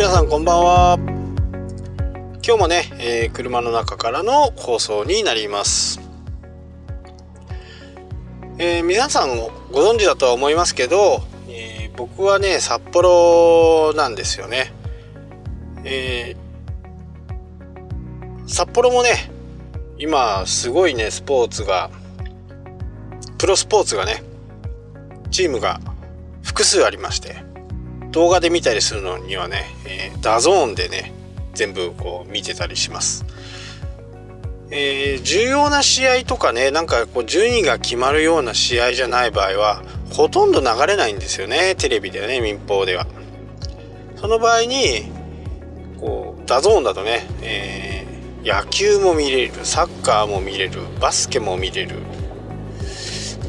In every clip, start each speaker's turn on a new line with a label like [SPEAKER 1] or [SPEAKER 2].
[SPEAKER 1] 皆さんこんばんは。今日もね、えー、車の中からの放送になります。えー、皆さんご存知だとは思いますけど、えー、僕はね札幌なんですよね、え、札幌もね今すごいねスポーツがプロスポーツがねチームが複数ありまして。動画で見たりするのにはね、えー、 DAZN でね全部こう見てたりします。えー、重要な試合とかねなんかこう順位が決まるような試合じゃない場合はほとんど流れないんですよねテレビでね民放では。その場合にこう DAZN だとね、えー、野球も見れるサッカーも見れるバスケも見れる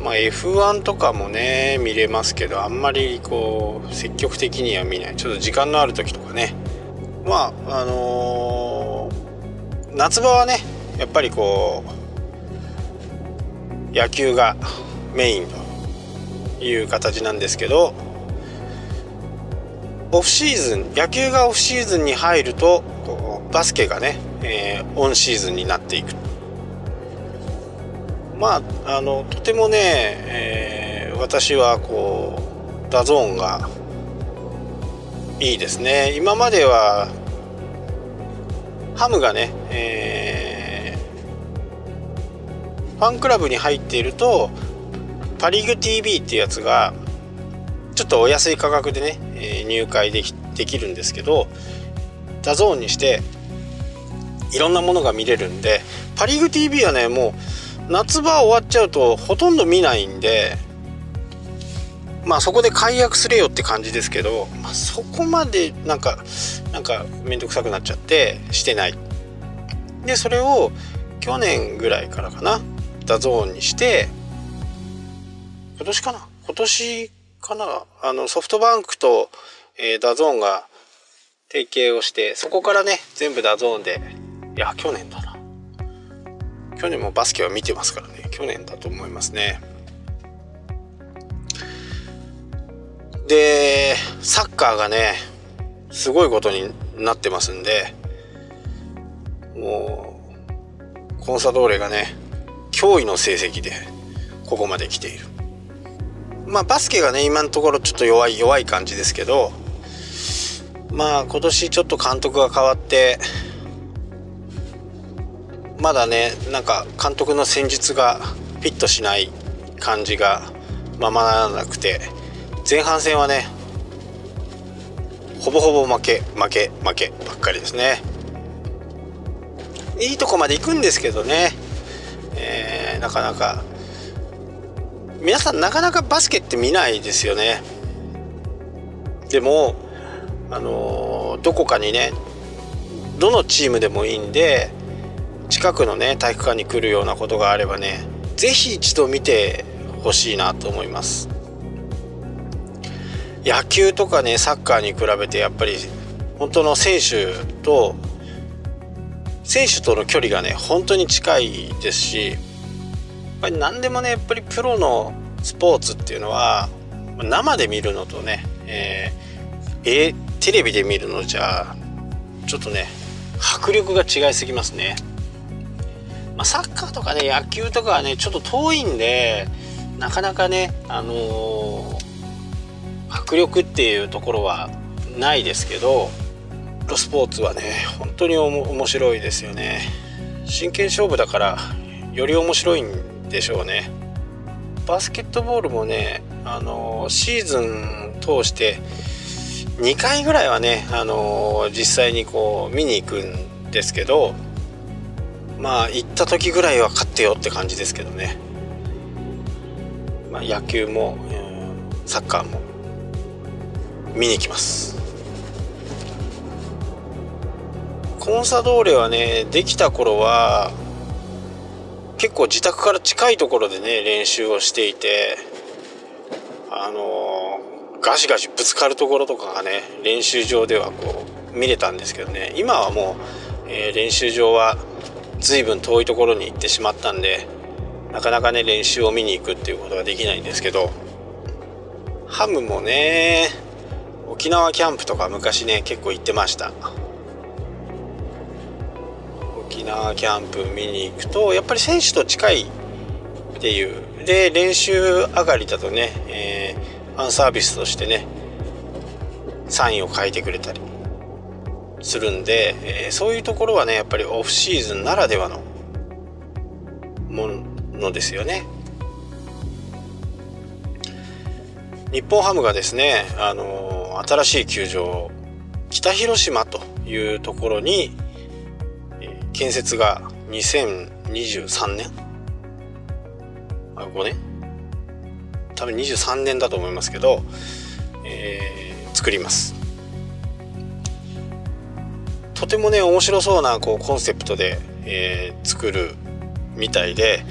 [SPEAKER 1] まあ、F1 とかもね見れますけどあんまりこう積極的には見ない。ちょっと時間のある時とかね。まああのー、夏場はねやっぱりこう野球がメインという形なんですけどオフシーズン野球がオフシーズンに入るとバスケがね、えー、オンシーズンになっていくまああのとてもね、えー、私はこう DAZN がいいですね。今まではハムがね、えーファンクラブに入っているとパ・リーグ TV っていうやつがちょっとお安い価格でね、え、入会できできるんですけど DAZN にしていろんなものが見れるんでパ・リーグ TV はねもう夏場終わっちゃうとほとんど見ないんでまあそこで解約すれよって感じですけど、まあ、そこまでなんかなんか面倒くさくなっちゃってしてない。でそれを去年ぐらいからかな DAZN にして今年かな今年かなあのソフトバンクと、えー、 DAZNが提携をしてそこからね全部 DAZNでいや去年だな。去年もバスケは見てますからね。去年だと思いますね。でサッカーがねすごいことになってますんでもうコンサドーレがね驚異の成績でここまで来ている。まあバスケがね今のところちょっと弱い弱い感じですけどまあ今年ちょっと監督が変わってまだねなんか監督の戦術がフィットしない感じがままならなくて前半戦はねほぼほぼ負け負け負けばっかりですね。いいとこまで行くんですけどね。えー、なかなか。皆さんなかなかバスケって見ないですよね。でもあのー、どこかにねどのチームでもいいんで近くのね体育館に来るようなことがあればね是非一度見てほしいなと思います。野球とかねサッカーに比べてやっぱり本当の選手と選手との距離がね本当に近いですしやっぱり何でもねやっぱりプロのスポーツっていうのは生で見るのとね、えー、テレビで見るのじゃちょっとね迫力が違いすぎますね、まあ、サッカーとかね野球とかはねちょっと遠いんでなかなかねあのー、迫力っていうところはないですけどロスポーツはね本当に面白いですよね。真剣勝負だからより面白いんでしょうね。バスケットボールもねあのシーズン通して2回ぐらいはねあの実際にこう見に行くんですけどまあ行った時ぐらいは勝ってよって感じですけどね、まあ、野球も、サッカーも見に行きます。コンサドーレはねできた頃は結構自宅から近いところでね練習をしていてあのガシガシぶつかるところとかがね練習場ではこう見れたんですけどね。今はもう、えー、練習場は随分遠いところに行ってしまったんでなかなかね練習を見に行くっていうことができないんですけどハムもね沖縄キャンプとか昔ね結構行ってました。沖縄キャンプ見に行くとやっぱり選手と近いっていう。で練習上がりだとね、えー、ファンサービスとしてねサインを書いてくれたり。するんで、えー、そういうところはねやっぱりオフシーズンならではのものですよね。日本ハムがですね、あのー、新しい球場北広島というところに、えー、建設が2023年？あ5年？多分23年だと思いますけど、えー、作ります。とてもね面白そうなこうコンセプトで、えー、作るみたいで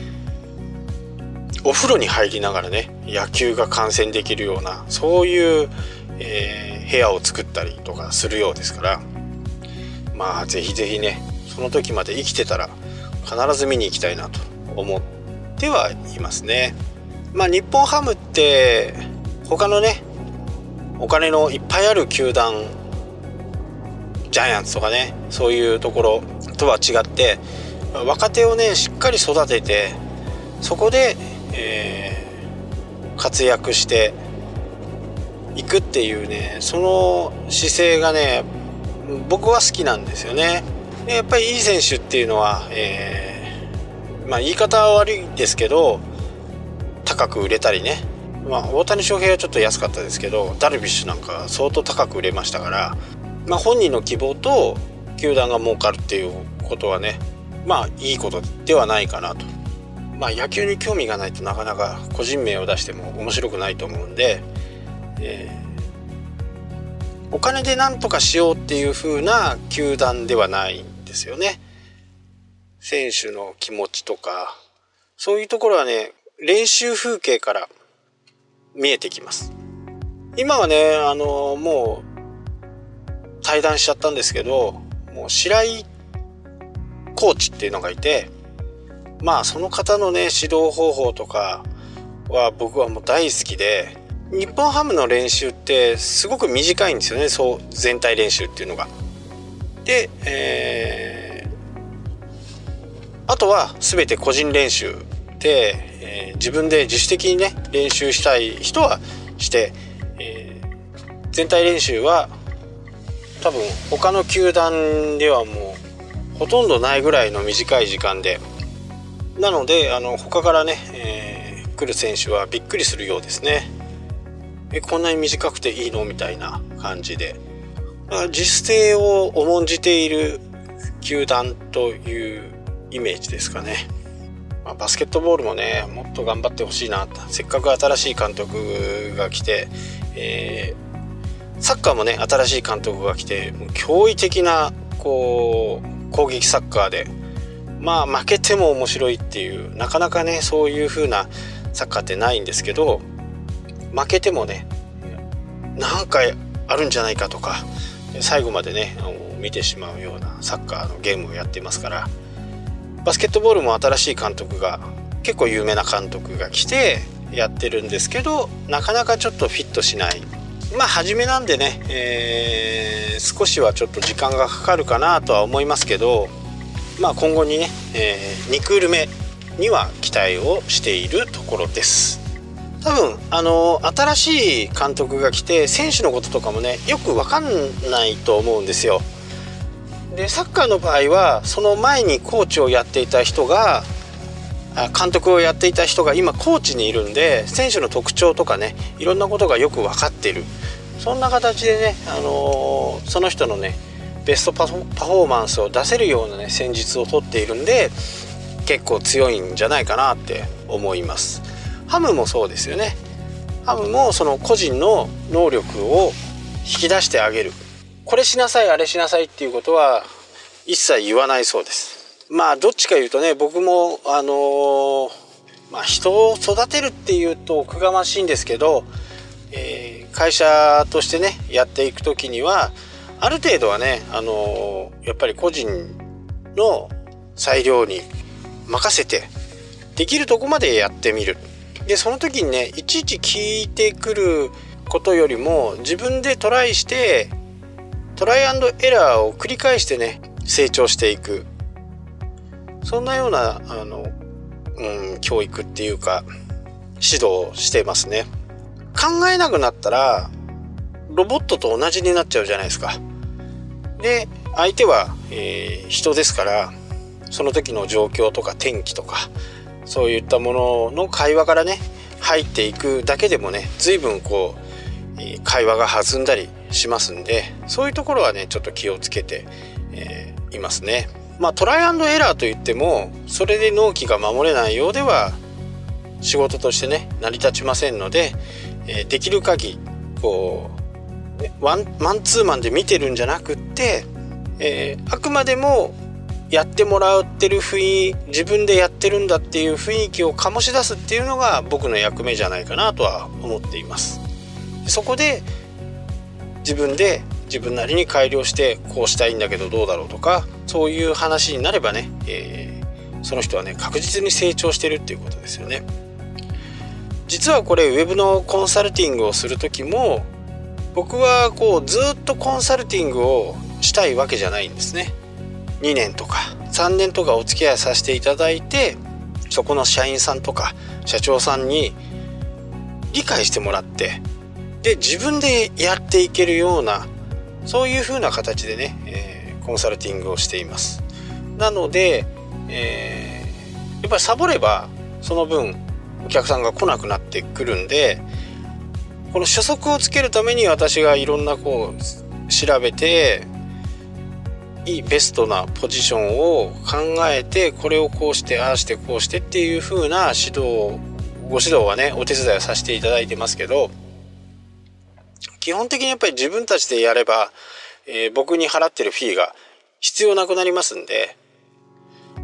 [SPEAKER 1] お風呂に入りながらね野球が観戦できるようなそういう、えー、部屋を作ったりとかするようですからまあ是非是非ねその時まで生きてたら必ず見に行きたいなと思ってはいますね。まあ日本ハムって他のねお金のいっぱいある球団ジャイアンツとかねそういうところとは違って若手をねしっかり育ててそこでえー、活躍していくっていうねその姿勢がね僕は好きなんですよね。でやっぱりいい選手っていうのは、えー、まあ言い方は悪いですけど高く売れたりねまあ大谷翔平はちょっと安かったですけどダルビッシュなんか相当高く売れましたから、まあ、本人の希望と球団が儲かるっていうことはねまあいいことではないかなとまあ、野球に興味がないとなかなか個人名を出しても面白くないと思うんで、えー、お金で何とかしようっていう風な球団ではないんですよね。選手の気持ちとかそういうところはね練習風景から見えてきます。今はねあのもう対談しちゃったんですけどもう白井コーチっていうのがいてまあその方のね指導方法とかは僕はもう大好きで日本ハムの練習ってすごく短いんですよねそう全体練習っていうのが。で、えー、あとは全て個人練習で、えー、自分で自主的にね練習したい人はして、えー、全体練習は多分他の球団ではもうほとんどないぐらいの短い時間で。なのであの他からね、えー、来る選手はびっくりするようですね。えこんなに短くていいのみたいな感じで。自主性を重んじている球団というイメージですかね、まあ、バスケットボールもねもっと頑張ってほしいな。せっかく新しい監督が来て、えー、サッカーもね新しい監督が来て驚異的なこう攻撃サッカーでまあ負けても面白いっていうなかなかねそういう風なサッカーってないんですけど負けてもね何回あるんじゃないかとか最後までね見てしまうようなサッカーのゲームをやってますからバスケットボールも新しい監督が結構有名な監督が来てやってるんですけどなかなかちょっとフィットしないまあ初めなんでね、えー、少しはちょっと時間がかかるかなとは思いますけどまあ、今後にね、えー、2クール目には期待をしているところです。多分あの新しい監督が来て選手のこととかもねよく分かんないと思うんですよ。でサッカーの場合はその前にコーチをやっていた人が監督をやっていた人が今コーチにいるんで選手の特徴とかねいろんなことがよく分かっている。そんな形でね、あのー、その人のねベストパフォーマンスを出せるようなね戦術をとっているんで結構強いんじゃないかなって思います。ハムもそうですよね。ハムもその個人の能力を引き出してあげる。これしなさいあれしなさいっていうことは一切言わないそうです。まあどっちか言うとね僕もあのー、まあ、人を育てるっていうとおくがましいんですけど、えー、会社としてねやっていく時にはある程度はね、あのー、やっぱり個人の裁量に任せてできるとこまでやってみる。でその時にねいちいち聞いてくることよりも自分でトライしてトライアンドエラーを繰り返してね成長していく。そんなようなあの、うん、教育っていうか指導してますね考えなくなったらロボットと同じになっちゃうじゃないですかで相手は、えー、人ですからその時の状況とか天気とかそういったものの会話からね入っていくだけでもね随分こう会話が弾んだりしますんでそういうところはねちょっと気をつけて、えー、いますね。まあトライアンドエラーといってもそれで納期が守れないようでは仕事としてね成り立ちませんので、えー、できる限りこう、ね、ワンマンツーマンで見てるんじゃなくって、えー、あくまでもやってもらってる雰囲気自分でやってるんだっていう雰囲気を醸し出すっていうのが僕の役目じゃないかなとは思っています。そこで自分で自分なりに改良してこうしたいんだけどどうだろうとかそういう話になればね、えー、その人はね確実に成長してるっていうことですよね。実はこれウェブのコンサルティングをする時も僕はこうずっとコンサルティングをしたいわけじゃないんですね。2年とか3年とかお付き合いさせていただいてそこの社員さんとか社長さんに理解してもらってで自分でやっていけるようなそういう風な形でね、えー、コンサルティングをしています。なので、えー、やっぱりサボればその分お客さんが来なくなってくるんでこの初速をつけるために私がいろんなこう調べていいベストなポジションを考えてこれをこうしてああしてこうしてっていう風な指導ご指導はねお手伝いをさせていただいてますけど基本的にやっぱり自分たちでやれば、えー、僕に払ってるフィーが必要なくなりますんで、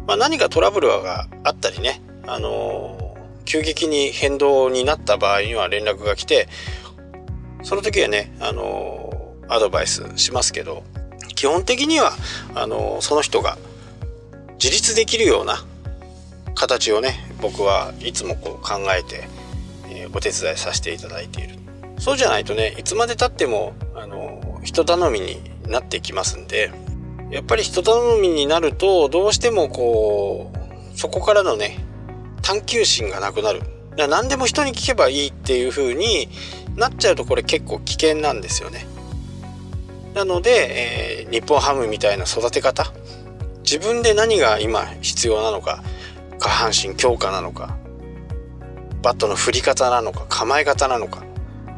[SPEAKER 1] まあ、何かトラブルがあったりね、あのー、急激に変動になった場合には連絡が来てその時はね、あのー、アドバイスしますけど基本的にはあのその人が自立できるような形をね僕はいつもこう考えて、え、お手伝いさせていただいている。そうじゃないとねいつまでたってもあの人頼みになってきますんでやっぱり人頼みになるとどうしてもこうそこからのね探求心がなくなる。何でも人に聞けばいいっていう風になっちゃうとこれ結構危険なんですよね。なので、えー、日本ハムみたいな育て方。自分で何が今必要なのか下半身強化なのかバットの振り方なのか構え方なのか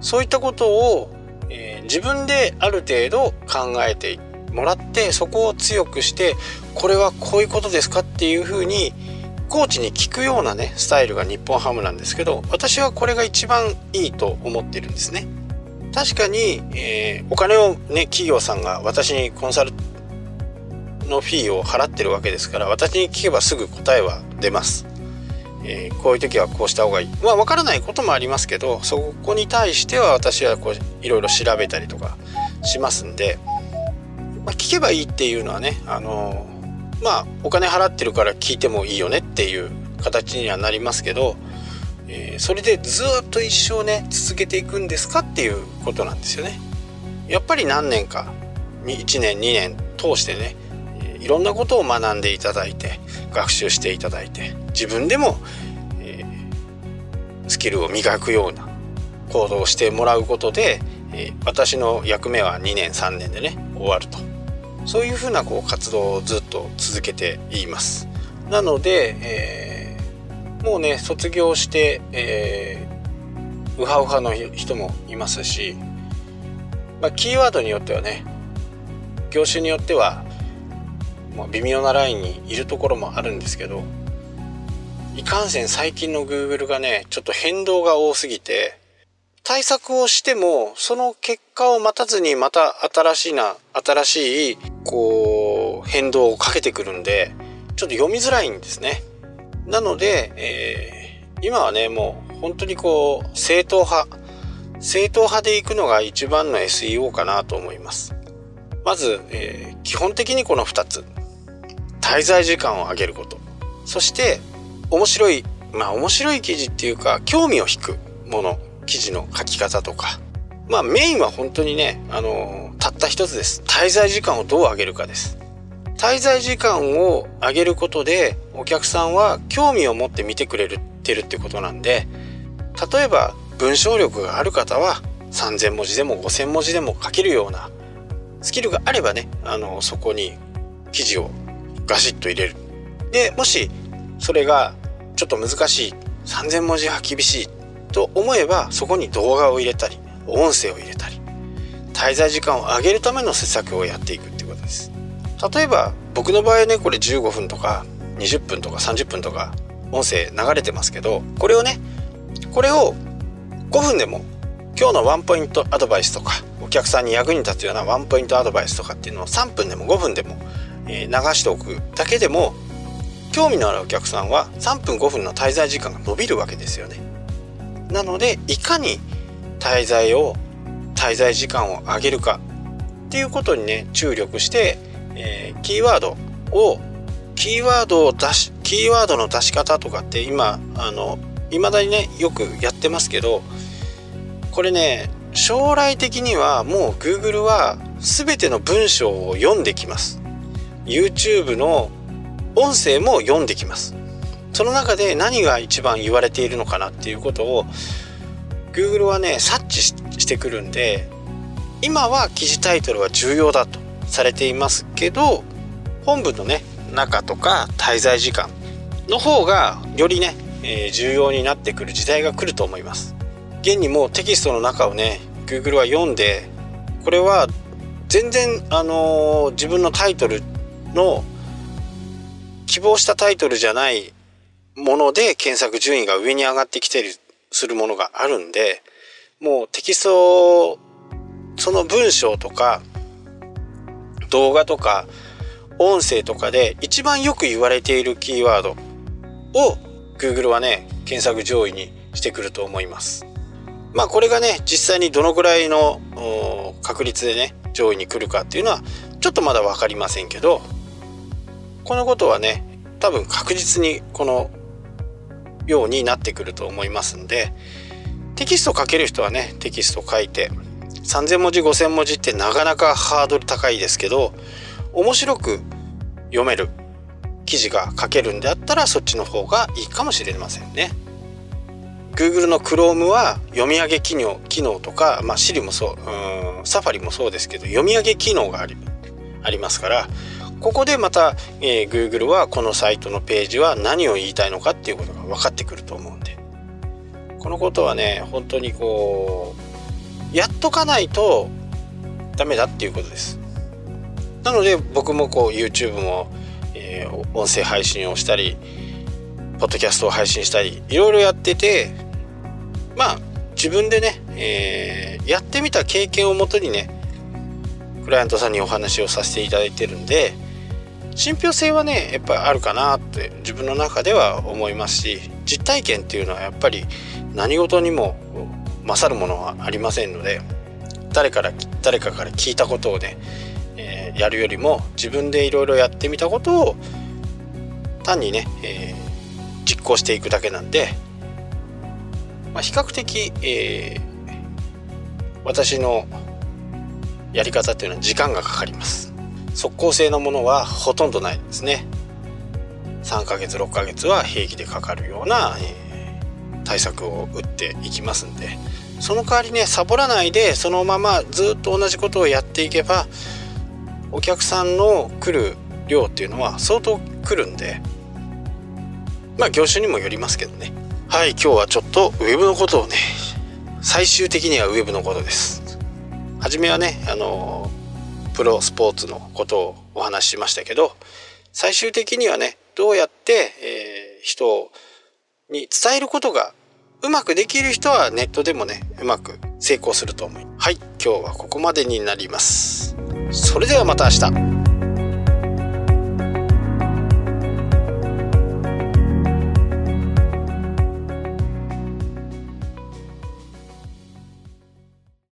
[SPEAKER 1] そういったことを、えー、自分である程度考えてもらってそこを強くしてこれはこういうことですかっていうふうにコーチに聞くようなねスタイルが日本ハムなんですけど私はこれが一番いいと思ってるんですね。確かに、えー、お金をね企業さんが私にコンサルのフィーを払ってるわけですから私に聞けばすぐ答えは出ます、えー、こういう時はこうした方がいいまあ分からないこともありますけどそこに対しては私はこういろいろ調べたりとかしますんで、まあ、聞けばいいっていうのはねあのー、まあお金払ってるから聞いてもいいよねっていう形にはなりますけどえー、それでずっと一生ね続けていくんですかっていうことなんですよね。やっぱり何年か1年2年通してねいろんなことを学んでいただいて学習していただいて自分でも、えー、スキルを磨くような行動をしてもらうことで、えー、私の役目は2年3年でね終わるとそういうふうなこう活動をずっと続けています。なので、えーもうね卒業して、えー、ウハウハの人もいますし、まあ、キーワードによってはね業種によっては、ま、微妙なラインにいるところもあるんですけどいかんせん最近の Google がねちょっと変動が多すぎて対策をしてもその結果を待たずにまた新しいな新しいこう変動をかけてくるんでちょっと読みづらいんですね。なので、えー、今はね、もう本当にこう、正統派、正統派で行くのが一番の SEO かなと思います。まず、えー、基本的にこの2つ。滞在時間を上げること。そして、面白い、まあ面白い記事っていうか、興味を引くもの、記事の書き方とか、まあメインは本当にね、あのたった一つです。滞在時間をどう上げるかです。滞在時間を上げることでお客さんは興味を持って見てくれてるってことなんで例えば文章力がある方は3,000文字でも5,000文字でも書けるようなスキルがあればねあのそこに記事をガシッと入れる。でもしそれがちょっと難しい3,000文字は厳しいと思えばそこに動画を入れたり音声を入れたり滞在時間を上げるための施策をやっていくってことです。例えば僕の場合ねこれ15分とか20分とか30分とか音声流れてますけどこれをねこれを5分でも今日のワンポイントアドバイスとかお客さんに役に立つようなワンポイントアドバイスとかっていうのを3分でも5分でも、流しておくだけでも興味のあるお客さんは3分5分の滞在時間が伸びるわけですよね。なのでいかに滞在を滞在時間を上げるかっていうことにね注力してえー、キーワードをキーワードを出しキーワードの出し方とかって今あの未だにねよくやってますけどこれね将来的にはもう Google は全ての文章を読んできます YouTube の音声も読んできます。その中で何が一番言われているのかなっていうことを Google はね察知してくるんで今は記事タイトルは重要だとされていますけど本文のね中とか滞在時間の方がよりね、えー、重要になってくる時代が来ると思います。現にもうテキストの中をね Google は読んでこれは全然あのー、自分のタイトルの希望したタイトルじゃないもので検索順位が上に上がってきてるするものがあるんでもうテキストその文章とか動画とか音声とかで一番よく言われているキーワードを Google はね検索上位にしてくると思います。まあこれがね実際にどのぐらいの確率でね上位に来るかっていうのはちょっとまだ分かりませんけどこのことはね多分確実にこのようになってくると思いますんでテキスト書ける人はねテキスト書いて3,000文字5,000文字ってなかなかハードル高いですけど面白く読める記事が書けるんであったらそっちの方がいいかもしれませんね。Google の Chrome は読み上げ機能機能とか、まあ、Siri もそううんサファリもそうですけど読み上げ機能がありありますからここでまた、えー、Google はこのサイトのページは何を言いたいのかっていうことが分かってくると思うんで。このことはね本当にこうやっとかないとダメだっていうことです。なので僕もこう YouTube も、えー、音声配信をしたりポッドキャストを配信したりいろいろやっててまあ自分でね、えー、やってみた経験をもとにねクライアントさんにお話をさせていただいてるんで信憑性はねやっぱりあるかなって自分の中では思いますし実体験っていうのはやっぱり何事にも勝るものはありませんので誰から誰かから聞いたことをね、えー、やるよりも自分でいろいろやってみたことを単にね、えー、実行していくだけなんで、まあ、比較的、えー、私のやり方っていうのは時間がかかります。即効性のものはほとんどないですね。3ヶ月6ヶ月は平気でかかるような、えー、対策を打っていきますんで。その代わりねサボらないでそのままずっと同じことをやっていけばお客さんの来る量っていうのは相当来るんで。まあ業種にもよりますけどね。はい今日はちょっとウェブのことをね最終的にはウェブのことです。初めはねあのプロスポーツのことをお話ししましたけど最終的にはねどうやって、えー、人に伝えることがうまくできる人はネットでもねうまく成功すると思いはい今日はここまでになります。それではまた明日。